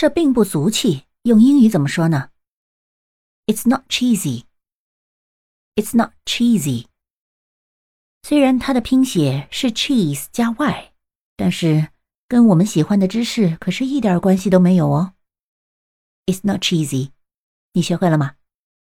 这并不俗气，用英语怎么说呢？it's not cheesy，it's not cheesy。虽然它的拼写是 cheese 加 y，但是跟我们喜欢的芝士可是一点关系都没有哦。it's not cheesy，你学会了吗？